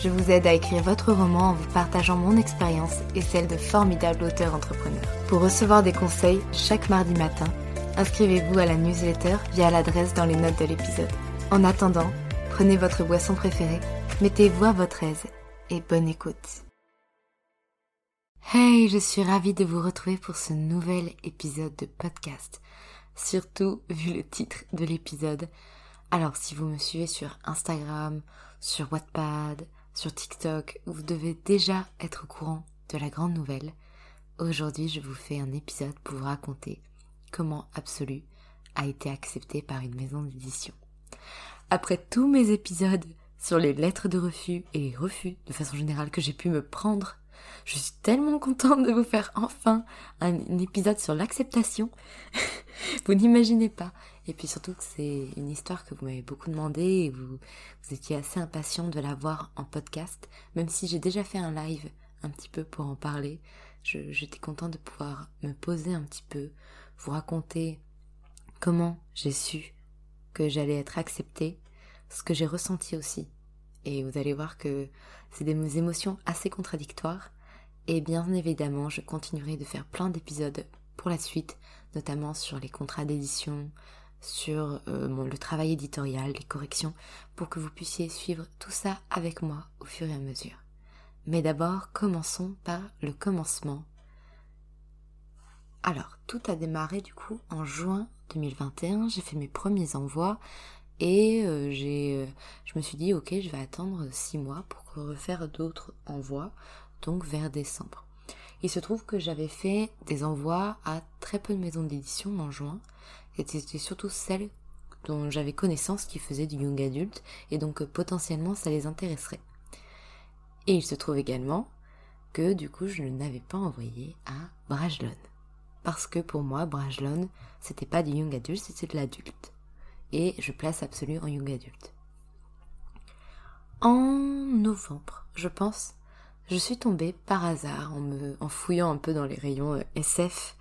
je vous aide à écrire votre roman en vous partageant mon expérience et celle de formidables auteurs entrepreneurs. Pour recevoir des conseils chaque mardi matin, inscrivez-vous à la newsletter via l'adresse dans les notes de l'épisode. En attendant, prenez votre boisson préférée, mettez-vous à votre aise et bonne écoute. Hey, je suis ravie de vous retrouver pour ce nouvel épisode de podcast. Surtout vu le titre de l'épisode. Alors si vous me suivez sur Instagram, sur Wattpad, sur TikTok, vous devez déjà être au courant de la grande nouvelle. Aujourd'hui, je vous fais un épisode pour vous raconter comment Absolu a été accepté par une maison d'édition. Après tous mes épisodes sur les lettres de refus et les refus de façon générale que j'ai pu me prendre je suis tellement contente de vous faire enfin un, épisode sur l'acceptation. vous n'imaginez pas. Et puis surtout que c'est une histoire que vous m'avez beaucoup demandé et vous, étiez assez impatient de la voir en podcast. Même si j'ai déjà fait un live un petit peu pour en parler, j'étais contente de pouvoir me poser un petit peu, vous raconter comment j'ai su que j'allais être acceptée, ce que j'ai ressenti aussi. Et vous allez voir que c'est des émotions assez contradictoires, et bien évidemment, je continuerai de faire plein d'épisodes pour la suite, notamment sur les contrats d'édition, sur euh, le travail éditorial, les corrections, pour que vous puissiez suivre tout ça avec moi au fur et à mesure. Mais d'abord, commençons par le commencement. Alors, tout a démarré du coup en juin 2021, j'ai fait mes premiers envois et euh, euh, je me suis dit ok, je vais attendre six mois pour refaire d'autres envois donc vers décembre. Il se trouve que j'avais fait des envois à très peu de maisons d'édition en juin, c'était surtout celles dont j'avais connaissance qui faisaient du young adulte, et donc euh, potentiellement ça les intéresserait. Et il se trouve également que du coup je ne n'avais pas envoyé à Brajlon. Parce que pour moi, Brajlon, c'était pas du young adulte, c'était de l'adulte. Et je place absolu en young adulte. En novembre, je pense, je suis tombée par hasard en me en fouillant un peu dans les rayons euh, SF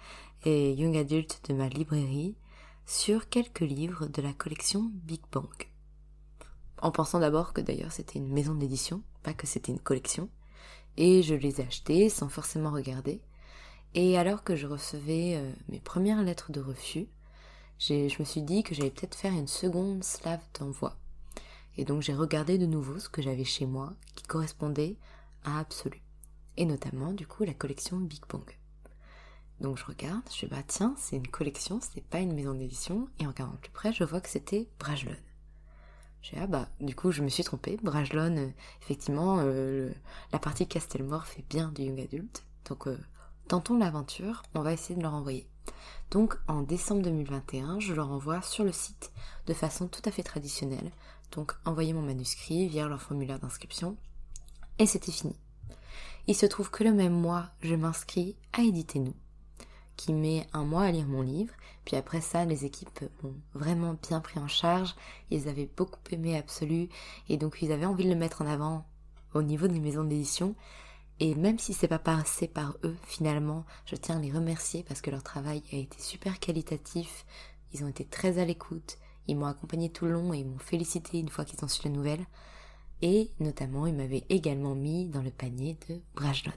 et Young Adult de ma librairie sur quelques livres de la collection Big Bang. En pensant d'abord que d'ailleurs c'était une maison d'édition, pas que c'était une collection, et je les ai achetés sans forcément regarder. Et alors que je recevais euh, mes premières lettres de refus, je me suis dit que j'allais peut-être faire une seconde slave d'envoi. Et donc j'ai regardé de nouveau ce que j'avais chez moi, qui correspondait absolu. Et notamment, du coup, la collection Big Bang. Donc je regarde, je fais bah tiens, c'est une collection, c'est pas une maison d'édition, et en regardant plus près, je vois que c'était Brajlon. Je ah bah du coup je me suis trompée, Brajlon, euh, effectivement, euh, la partie Castelmore fait bien du young adulte, donc euh, tentons l'aventure, on va essayer de leur envoyer. Donc en décembre 2021, je leur envoie sur le site de façon tout à fait traditionnelle, donc envoyer mon manuscrit via leur formulaire d'inscription, et c'était fini. Il se trouve que le même mois, je m'inscris à Éditer Nous, qui met un mois à lire mon livre, puis après ça, les équipes m'ont vraiment bien pris en charge, ils avaient beaucoup aimé Absolu, et donc ils avaient envie de le mettre en avant au niveau des maisons d'édition, Et même si c'est pas passé par eux, finalement, je tiens à les remercier parce que leur travail a été super qualitatif. Ils ont été très à l'écoute. Ils m'ont accompagné tout le long et ils m'ont félicité une fois qu'ils ont su la nouvelle. Et notamment, ils m'avaient également mis dans le panier de Brajlon.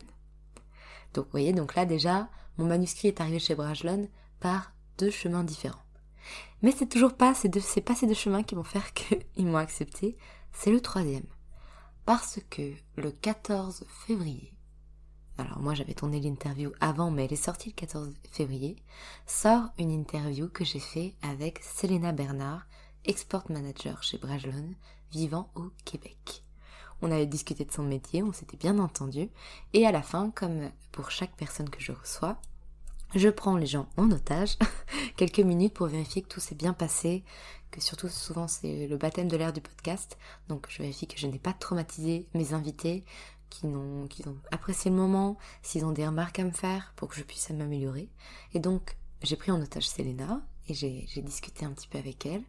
Donc, vous voyez, donc là déjà, mon manuscrit est arrivé chez Brajlon par deux chemins différents. Mais c'est toujours pas ces deux, c'est pas ces deux chemins qui vont faire qu'ils m'ont accepté. C'est le troisième. Parce que le 14 février, alors moi j'avais tourné l'interview avant, mais elle est sortie le 14 février, sort une interview que j'ai fait avec Selena Bernard, export manager chez Brajlon, vivant au Québec. On avait discuté de son métier, on s'était bien entendu, et à la fin, comme pour chaque personne que je reçois, je prends les gens en otage quelques minutes pour vérifier que tout s'est bien passé, que surtout souvent c'est le baptême de l'air du podcast, donc je vérifie que je n'ai pas traumatisé mes invités, qu'ils ont, ont apprécié le moment, s'ils ont des remarques à me faire pour que je puisse m'améliorer. Et donc j'ai pris en otage Selena et j'ai discuté un petit peu avec elle.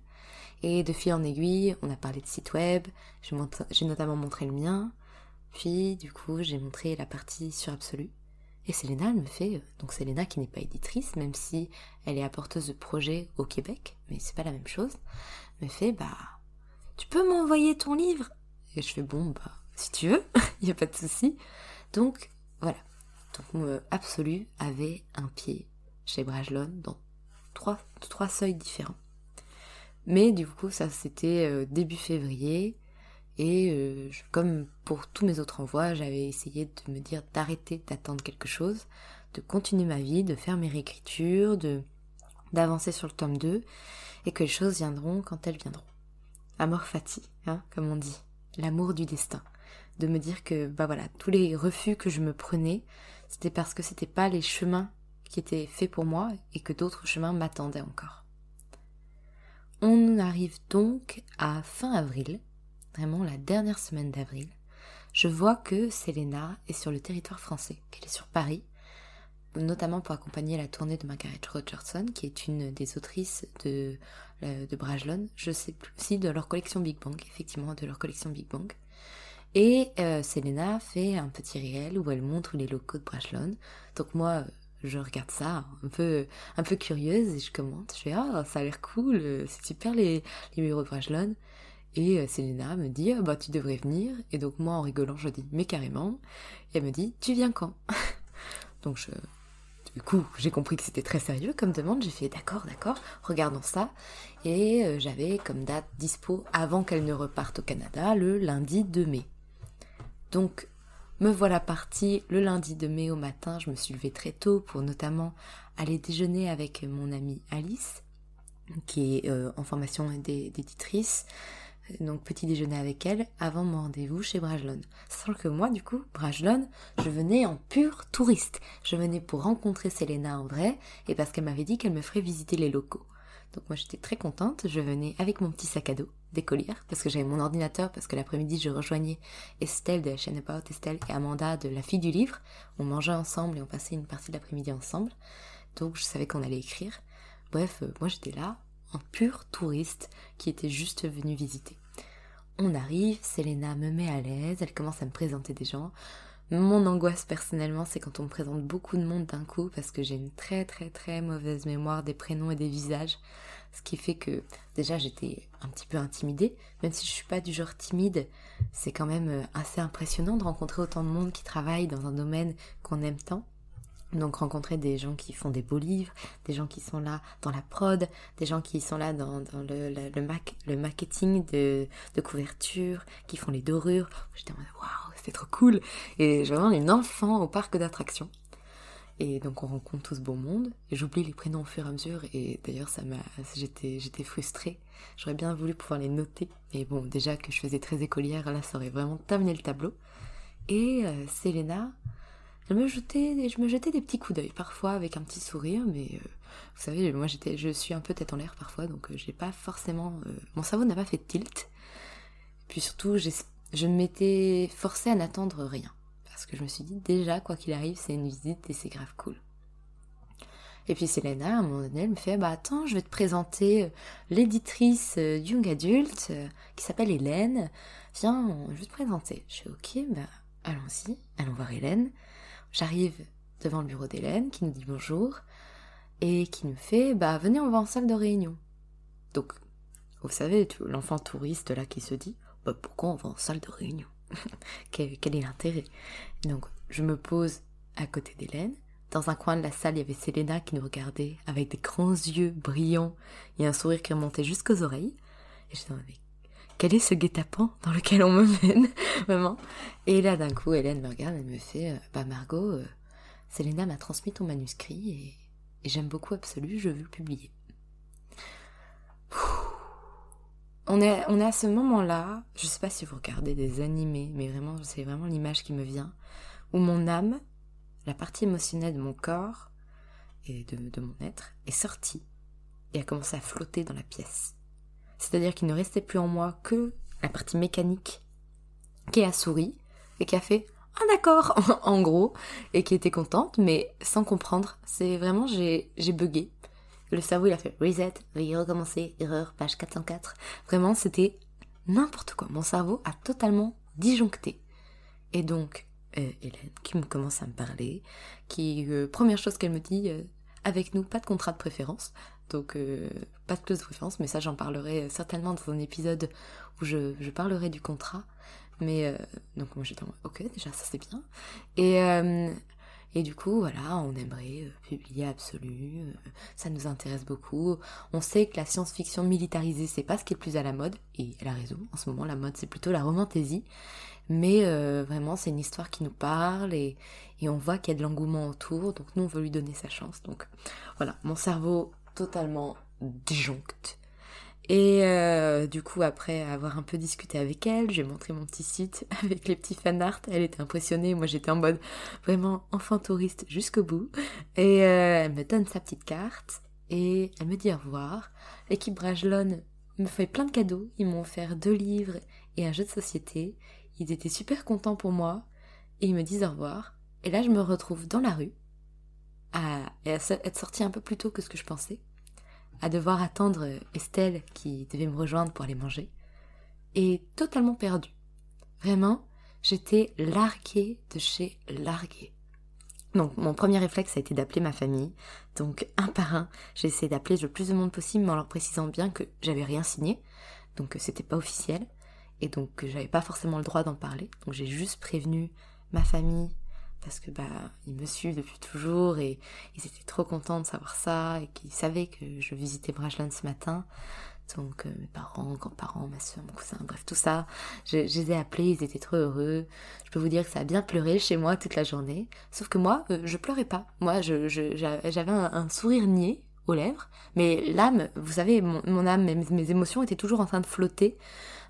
Et de fil en aiguille, on a parlé de site web, j'ai notamment montré le mien, puis du coup j'ai montré la partie sur Absolu. Et Selena, elle me fait, euh, donc Selena qui n'est pas éditrice, même si elle est apporteuse de projets au Québec, mais c'est pas la même chose, me fait, bah, tu peux m'envoyer ton livre? Et je fais, bon, bah, si tu veux, il n'y a pas de souci. Donc, voilà. Donc, euh, Absolu avait un pied chez Brajlon dans trois, trois seuils différents. Mais du coup, ça c'était euh, début février. Et euh, comme pour tous mes autres envois, j'avais essayé de me dire d'arrêter d'attendre quelque chose, de continuer ma vie, de faire mes réécritures, d'avancer sur le tome 2, et que les choses viendront quand elles viendront. Amor fati, hein, comme on dit, l'amour du destin. De me dire que, bah voilà, tous les refus que je me prenais, c'était parce que c'était pas les chemins qui étaient faits pour moi et que d'autres chemins m'attendaient encore. On arrive donc à fin avril, vraiment la dernière semaine d'avril, je vois que Selena est sur le territoire français, qu'elle est sur Paris, notamment pour accompagner la tournée de Margaret Rogerson, qui est une des autrices de, euh, de je sais plus si de leur collection Big Bang, effectivement de leur collection Big Bang. Et euh, Selena fait un petit réel où elle montre les locaux de Brajlon. Donc moi, je regarde ça un peu, un peu curieuse et je commente. Je fais ah ça a l'air cool, c'est super les, les de. Et euh, Selena me dit, ah bah tu devrais venir. Et donc moi en rigolant, je dis, mais carrément. Et elle me dit, tu viens quand? Donc. Du coup, j'ai compris que c'était très sérieux comme demande. J'ai fait, d'accord, d'accord, regardons ça. Et euh, j'avais comme date dispo avant qu'elle ne reparte au Canada, le lundi 2 mai. Donc, me voilà partie le lundi 2 mai au matin. Je me suis levée très tôt pour notamment aller déjeuner avec mon amie Alice, qui est euh, en formation d'éditrice donc petit déjeuner avec elle avant mon rendez-vous chez Brajlon. Sachant que moi, du coup, Brajlon, je venais en pur touriste. Je venais pour rencontrer Selena en vrai et parce qu'elle m'avait dit qu'elle me ferait visiter les locaux. Donc moi j'étais très contente, je venais avec mon petit sac à dos d'écolière parce que j'avais mon ordinateur parce que l'après-midi je rejoignais Estelle de la chaîne About Estelle et Amanda de la fille du livre. On mangeait ensemble et on passait une partie de l'après-midi ensemble. Donc je savais qu'on allait écrire. Bref, euh, moi j'étais là en pur touriste qui était juste venu visiter. On arrive, Selena me met à l'aise, elle commence à me présenter des gens. Mon angoisse personnellement, c'est quand on me présente beaucoup de monde d'un coup parce que j'ai une très très très mauvaise mémoire des prénoms et des visages. Ce qui fait que déjà j'étais un petit peu intimidée, même si je suis pas du genre timide, c'est quand même euh, assez impressionnant de rencontrer autant de monde qui travaille dans un domaine qu'on aime tant. Donc rencontrer des gens qui font des beaux livres, des gens qui sont là dans la prod, des gens qui sont là dans, le, le, le, marketing de, de, couverture, qui font les dorures. J'étais en mode waouh, c'était trop cool. Et j'ai vraiment une enfant au parc d'attractions. Et donc on rencontre tout ce beau monde. J'oublie les prénoms au fur et à mesure. Et d'ailleurs ça m'a, j'étais, j'étais frustrée. J'aurais bien voulu pouvoir les noter. Mais bon, déjà que je faisais très écolière, là ça aurait vraiment terminé le tableau. Et euh, Selena, je me jetais, je me jetais des petits coups d'œil parfois avec un petit sourire, mais euh, vous savez, moi j'étais, je suis un peu tête en l'air parfois, donc euh, j'ai pas forcément, euh, mon cerveau n'a pas fait tilt. Puis surtout, je m'étais forcée à n'attendre rien, parce que je me suis dit déjà quoi qu'il arrive, c'est une visite et c'est grave cool. Et puis Selena, à un moment donné, elle me fait Bah attends, je vais te présenter l'éditrice Young Adult qui s'appelle Hélène. Viens, je vais te présenter. Je fais Ok, bah allons-y, allons voir Hélène. J'arrive devant le bureau d'Hélène qui nous dit bonjour et qui nous fait bah venez on va en salle de réunion. Donc vous savez l'enfant touriste là qui se dit bah pourquoi on va en salle de réunion? quel, est l'intérêt? Donc je me pose à côté d'Hélène. Dans un coin de la salle, il y avait Selena qui nous regardait avec des grands yeux brillants et un sourire qui remontait jusqu'aux oreilles. Et je me quel est ce guet-apens dans lequel on me mène Vraiment? Et là, d'un coup, Hélène me regarde et me fait, euh, bah Margot, euh, m'a transmis ton manuscrit et, j'aime beaucoup Absolu, je veux le publier. On est, on est à ce moment-là, je sais pas si vous regardez des animés, mais vraiment, c'est vraiment l'image qui me vient, où mon âme, la partie émotionnelle de mon corps et de, de mon être, est sortie et a commencé à flotter dans la pièce. C'est-à-dire qu'il ne restait plus en moi que la partie mécanique qui a souri et qui a fait ah d'accord en gros et qui était contente mais sans comprendre. C'est vraiment j'ai j'ai bugué le cerveau il a fait reset veuillez recommencer erreur page 404 vraiment c'était n'importe quoi. Mon cerveau a totalement disjoncté. Et donc euh, Hélène qui me commence à me parler qui euh, première chose qu'elle me dit euh, avec nous pas de contrat de préférence. Donc pas de clause de préférence mais ça j'en parlerai certainement dans un épisode où je, parlerai du contrat. Mais donc moi j'étais en ok déjà ça c'est bien. Et, et du coup voilà, on aimerait euh, publier Absolu, ça nous intéresse beaucoup. On sait que la science-fiction militarisée c'est pas ce qui est le plus à la mode, et elle a raison, en ce moment la mode c'est plutôt la romantaisie. Mais vraiment c'est une histoire qui nous parle et, et on voit qu'il y a de l'engouement autour, donc nous on veut lui donner sa chance. Donc voilà, mon cerveau totalement disjoncte. Et euh, du coup, après avoir un peu discuté avec elle, j'ai montré mon petit site avec les petits fanarts. Elle était impressionnée. Moi, j'étais en mode vraiment enfant touriste jusqu'au bout. Et euh, elle me donne sa petite carte et elle me dit au revoir. L'équipe Brajlon me fait plein de cadeaux. Ils m'ont offert deux livres et un jeu de société. Ils étaient super contents pour moi et ils me disent au revoir. Et là, je me retrouve dans la rue à être sortie un peu plus tôt que ce que je pensais à devoir attendre Estelle qui devait me rejoindre pour aller manger, et totalement perdue. Vraiment, j'étais larguée de chez larguée. Donc mon premier réflexe a été d'appeler ma famille. Donc un par un, j'ai essayé d'appeler le plus de monde possible, mais en leur précisant bien que j'avais rien signé, donc que c'était pas officiel, et donc que j'avais pas forcément le droit d'en parler. Donc j'ai juste prévenu ma famille, parce que bah ils me suivent depuis toujours et ils étaient trop contents de savoir ça et qu'ils savaient que je visitais Brajlan ce matin. Donc euh, mes parents, grands-parents, ma soeur, mon cousin, bref tout ça, je, les ai appelés, ils étaient trop heureux. Je peux vous dire que ça a bien pleuré chez moi toute la journée. Sauf que moi, euh, je pleurais pas. Moi, je, j'avais un, sourire niais aux lèvres, mais l'âme, vous savez, mon, âme, mes, mes, émotions étaient toujours en train de flotter,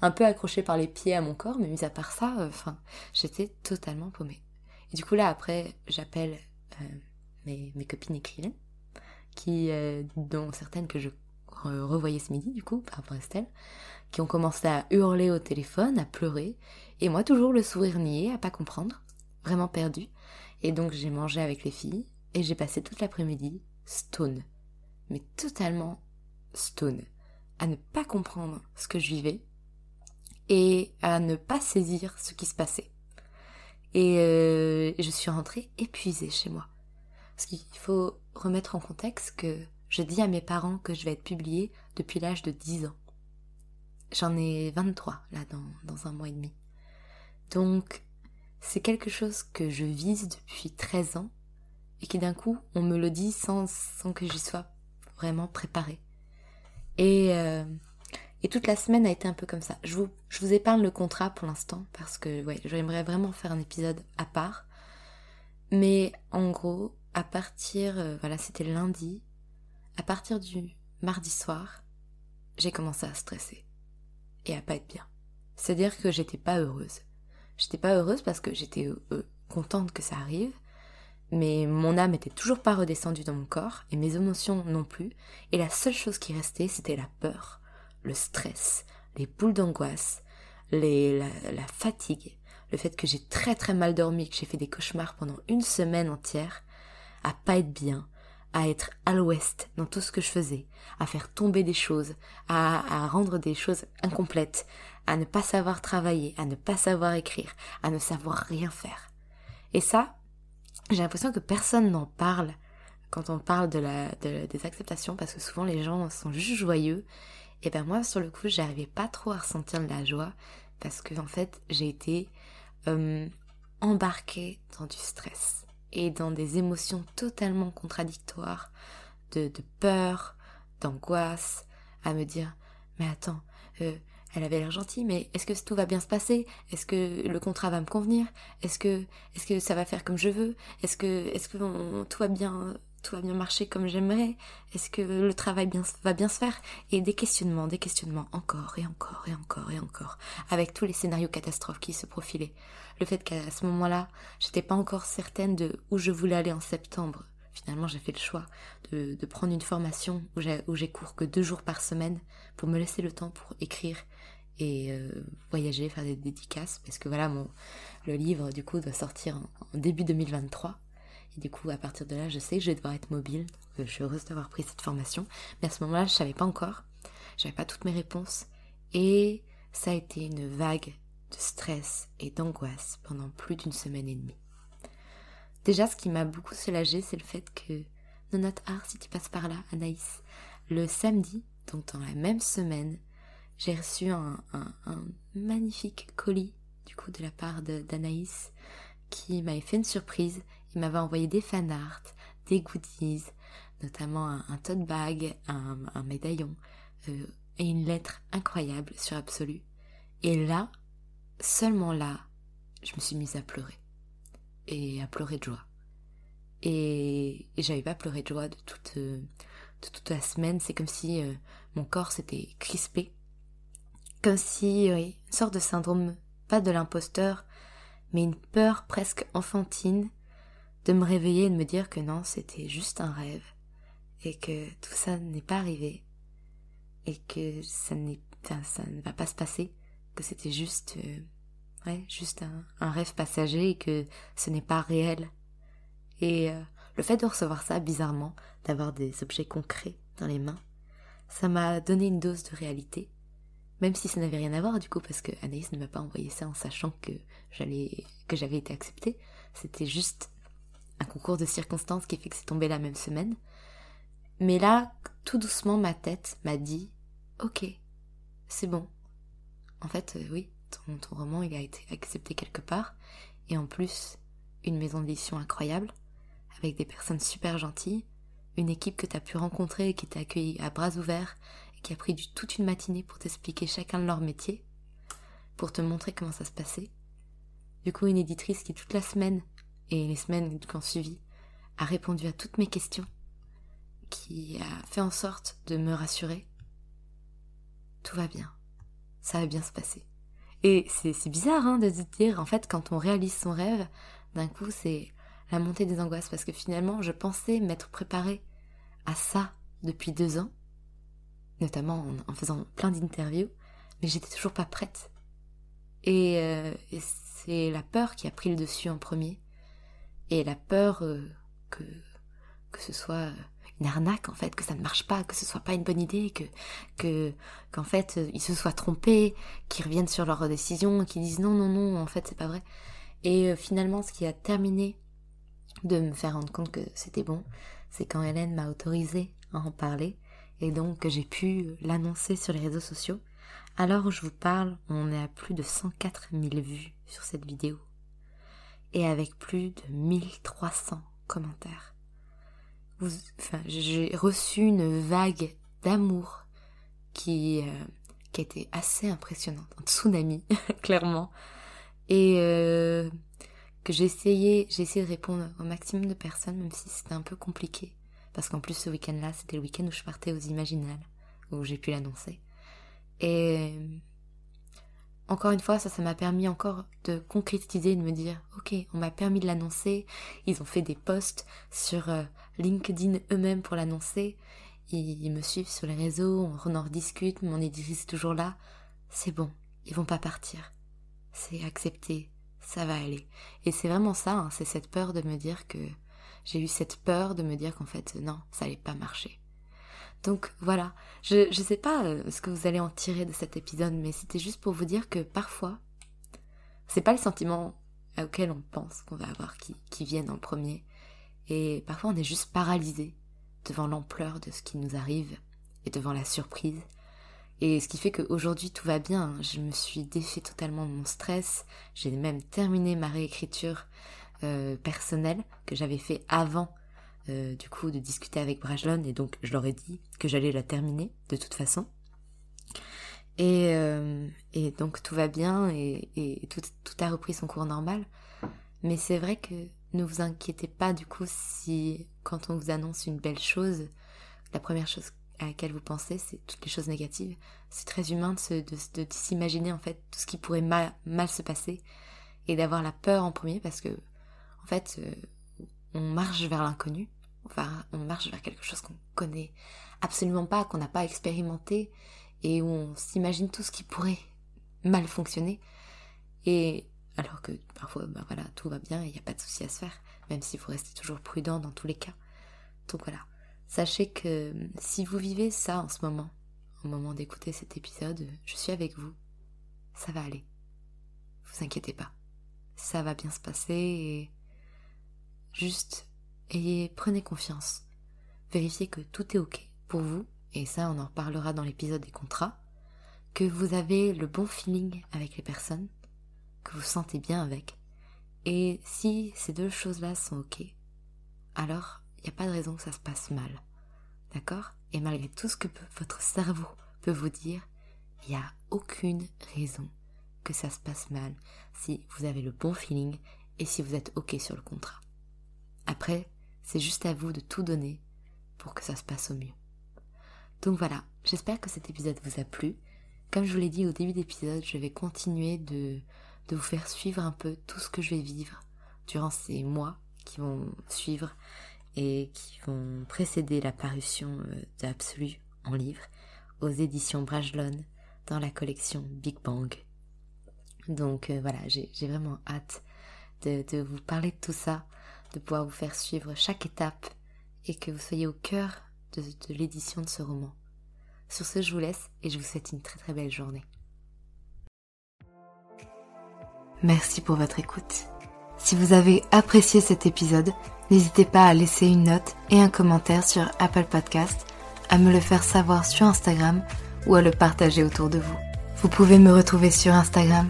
un peu accrochées par les pieds à mon corps, mais mis à part ça, euh, enfin, j'étais totalement paumée. Du coup là après j'appelle euh, mes, mes, copines écrivaines, qui, euh, dont certaines que je revoyais ce midi du coup par rapport à Estelle, qui ont commencé à hurler au téléphone, à pleurer, et moi toujours le sourire nié, à pas comprendre, vraiment perdu. Et donc j'ai mangé avec les filles, et j'ai passé toute l'après-midi stone, mais totalement stone, à ne pas comprendre ce que je vivais, et à ne pas saisir ce qui se passait. Euh, et je suis rentrée épuisée chez moi. Parce qu'il faut remettre en contexte que je dis à mes parents que je vais être publiée depuis l'âge de 10 ans. J'en ai 23 là dans, dans un mois et demi. Donc c'est quelque chose que je vise depuis 13 ans et qui d'un coup on me le dit sans, sans que j'y sois vraiment préparée. Et euh, et toute la semaine a été un peu comme ça. Je vous, je vous épargne le contrat pour l'instant parce que ouais, j'aimerais vraiment faire un épisode à part. Mais en gros, à partir, euh, voilà, c'était lundi, à partir du mardi soir, j'ai commencé à stresser et à pas être bien. C'est-à-dire que j'étais pas heureuse. J'étais pas heureuse parce que j'étais euh, contente que ça arrive, mais mon âme était toujours pas redescendue dans mon corps et mes émotions non plus. Et la seule chose qui restait, c'était la peur le stress, les boules d'angoisse, la, fatigue, le fait que j'ai très très mal dormi, que j'ai fait des cauchemars pendant une semaine entière, à pas être bien, à être à l'ouest dans tout ce que je faisais, à faire tomber des choses, à, à rendre des choses incomplètes, à ne pas savoir travailler, à ne pas savoir écrire, à ne savoir rien faire. Et ça, j'ai l'impression que personne n'en parle quand on parle de la, des acceptations parce que souvent les gens sont juste joyeux. Et ben moi sur le coup j'arrivais pas trop à ressentir de la joie parce que en fait j'ai été embarquée dans du stress et dans des émotions totalement contradictoires de, de peur, d'angoisse, à me dire mais attends, euh, elle avait l'air gentille, mais est-ce que tout va bien se passer? Est-ce que le contrat va me convenir? Est-ce que, est-ce que ça va faire comme je veux? Est-ce que, est-ce que tout va bien, tout va bien marcher comme j'aimerais? Est-ce que le travail bien, va bien se faire? Et des questionnements, des questionnements, encore et encore et encore et encore, avec tous les scénarios catastrophes qui se profilaient. Le fait qu'à ce moment-là, j'étais pas encore certaine de où je voulais aller en septembre. Finalement, j'ai fait le choix de, de prendre une formation où j'ai cours que deux jours par semaine pour me laisser le temps pour écrire et euh, voyager, faire des dédicaces, parce que voilà, mon, le livre du coup doit sortir en, début 2023. Et du coup, à partir de là, je sais que je vais devoir être mobile. Je suis heureuse d'avoir pris cette formation. Mais à ce moment-là, je savais pas encore. J'avais pas toutes mes réponses. Et ça a été une vague de stress et d'angoisse pendant plus d'une semaine et demie. Déjà, ce qui m'a beaucoup soulagée, c'est le fait que notre art, si tu passes par là, Anaïs, le samedi, donc dans la même semaine, j'ai reçu un, magnifique colis du coup de la part d'Anaïs qui m'avait fait une surprise. Il m'avait envoyé des fan art, des goodies, notamment un, tote bag, un, médaillon euh, et une lettre incroyable sur Absolu. Et là, seulement là, je me suis mise à pleurer et à pleurer de joie. Et, j'avais pas pleuré de joie de toute, euh, de toute la semaine. C'est comme si euh, mon corps s'était crispé comme si, oui, une sorte de syndrome, pas de l'imposteur, mais une peur presque enfantine de me réveiller et de me dire que non, c'était juste un rêve, et que tout ça n'est pas arrivé, et que ça, n'est, ça ne va pas se passer, que c'était juste, euh, ouais, juste un, un, rêve passager et que ce n'est pas réel. Et euh, le fait de recevoir ça, bizarrement, d'avoir des objets concrets dans les mains, ça m'a donné une dose de réalité même si ça n'avait rien à voir du coup, parce que Anaïs ne m'a pas envoyé ça en sachant que que j'avais été acceptée. C'était juste un concours de circonstances qui fait que c'est tombé la même semaine. Mais là, tout doucement, ma tête m'a dit, ok, c'est bon. En fait, euh, oui, ton, roman, il a été accepté quelque part. Et en plus, une maison d'édition incroyable, avec des personnes super gentilles, une équipe que tu as pu rencontrer et qui t'a accueilli à bras ouverts qui a pris du, toute une matinée pour t'expliquer chacun de leur métier, pour te montrer comment ça se passait. Du coup, une éditrice qui toute la semaine et les semaines qui ont suivi a répondu à toutes mes questions, qui a fait en sorte de me rassurer. Tout va bien, ça va bien se passer. Et c'est bizarre hein, de se dire, en fait, quand on réalise son rêve, d'un coup, c'est la montée des angoisses, parce que finalement, je pensais m'être préparée à ça depuis deux ans, notamment en, faisant plein d'interviews, mais j'étais toujours pas prête. Euh, et, c'est la peur qui a pris le dessus en premier, et la peur euh, que, que ce soit une arnaque en fait, que ça ne marche pas, que ce soit pas une bonne idée, que que qu'en fait euh, ils se soient trompés, qu'ils reviennent sur leur décision, qu'ils disent non non non en fait c'est pas vrai. Et finalement ce qui a terminé de me faire rendre compte que c'était bon, c'est quand Hélène m'a autorisé à en parler et donc j'ai pu l'annoncer sur les réseaux sociaux. Alors je vous parle, on est à plus de 104 000 vues sur cette vidéo et avec plus de 1300 commentaires. enfin, j'ai reçu une vague d'amour qui, euh, qui été assez impressionnante, un tsunami, clairement, et euh, que j'ai essayé, j'ai essayé de répondre au maximum de personnes, même si c'était un peu compliqué parce qu'en plus ce week-end-là, c'était le week-end où je partais aux Imaginales, où j'ai pu l'annoncer. Et encore une fois, ça, ça m'a permis encore de concrétiser, de me dire, ok, on m'a permis de l'annoncer, ils ont fait des posts sur euh, LinkedIn eux-mêmes pour l'annoncer, ils, me suivent sur les réseaux, on en rediscute, mon éditrice est toujours là, c'est bon, ils vont pas partir, c'est accepté, ça va aller. Et c'est vraiment ça, hein, c'est cette peur de me dire que j'ai eu cette peur de me dire qu'en fait, non, ça allait pas marcher. Donc voilà, je ne sais pas euh, ce que vous allez en tirer de cet épisode, mais c'était juste pour vous dire que parfois, c'est pas le sentiment auquel on pense qu'on va avoir qui, qui viennent en premier. Et parfois on est juste paralysé devant l'ampleur de ce qui nous arrive et devant la surprise. Et ce qui fait qu'aujourd'hui tout va bien. Je me suis défait totalement de mon stress. J'ai même terminé ma réécriture euh, personnelle que j'avais fait avant euh, du coup de discuter avec Brajlon et donc je leur ai dit que j'allais la terminer de toute façon. Et, euh, et donc tout va bien et, tout, tout, a repris son cours normal. Mais c'est vrai que ne vous inquiétez pas du coup si quand on vous annonce une belle chose, la première chose à laquelle vous pensez, c'est toutes les choses négatives. C'est très humain de, de, s'imaginer en fait tout ce qui pourrait mal, mal se passer et d'avoir la peur en premier parce que en fait euh, on marche vers l'inconnu, on marche vers quelque chose qu'on connaît absolument pas, qu'on n'a pas expérimenté et où on s'imagine tout ce qui pourrait mal fonctionner. Et alors que parfois, ben voilà, tout va bien et il n'y a pas de souci à se faire, même s'il faut rester toujours prudent dans tous les cas. Donc voilà, sachez que si vous vivez ça en ce moment, au moment d'écouter cet épisode, je suis avec vous. Ça va aller. Vous inquiétez pas. Ça va bien se passer et juste ayez, prenez confiance. Vérifiez que tout est ok pour vous, et ça on en reparlera dans l'épisode des contrats, que vous avez le bon feeling avec les personnes, que vous sentez bien avec. Et si ces deux choses-là sont ok, alors il n'y a pas de raison que ça se passe mal. D'accord? Et malgré tout ce que votre cerveau peut vous dire, il n'y a aucune raison que ça se passe mal si vous avez le bon feeling et si vous êtes ok sur le contrat. Après, c'est juste à vous de tout donner pour que ça se passe au mieux. Donc voilà, j'espère que cet épisode vous a plu. Comme je vous l'ai dit au début d'épisode, je vais continuer de, de vous faire suivre un peu tout ce que je vais vivre durant ces mois qui vont suivre et qui vont précéder la parution euh, d'Absolu en livre aux éditions Brajlon dans la collection Big Bang. Donc euh, voilà, j'ai vraiment hâte de, de, vous parler de tout ça, de pouvoir vous faire suivre chaque étape et que vous soyez au cœur de, l'édition de ce roman. Sur ce, je vous laisse et je vous souhaite une très très belle journée. Merci pour votre écoute. Si vous avez apprécié cet épisode, n'hésitez pas à laisser une note et un commentaire sur Apple Podcast, à me le faire savoir sur Instagram ou à le partager autour de vous. Vous pouvez me retrouver sur Instagram,